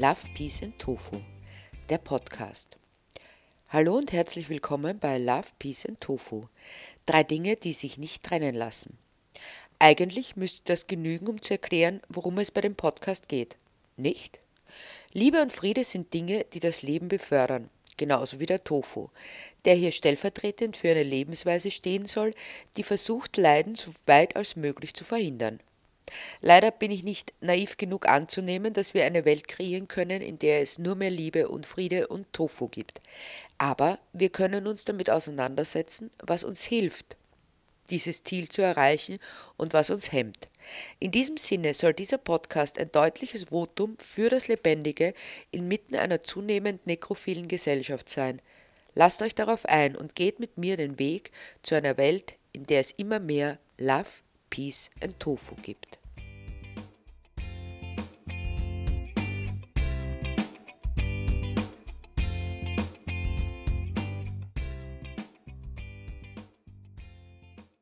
Love, Peace and Tofu, der Podcast. Hallo und herzlich willkommen bei Love, Peace and Tofu. Drei Dinge, die sich nicht trennen lassen. Eigentlich müsste das genügen, um zu erklären, worum es bei dem Podcast geht. Nicht? Liebe und Friede sind Dinge, die das Leben befördern, genauso wie der Tofu, der hier stellvertretend für eine Lebensweise stehen soll, die versucht, Leiden so weit als möglich zu verhindern. Leider bin ich nicht naiv genug anzunehmen, dass wir eine Welt kreieren können, in der es nur mehr Liebe und Friede und Tofu gibt. Aber wir können uns damit auseinandersetzen, was uns hilft, dieses Ziel zu erreichen und was uns hemmt. In diesem Sinne soll dieser Podcast ein deutliches Votum für das Lebendige inmitten einer zunehmend nekrophilen Gesellschaft sein. Lasst euch darauf ein und geht mit mir den Weg zu einer Welt, in der es immer mehr Love, Peace and Tofu gibt.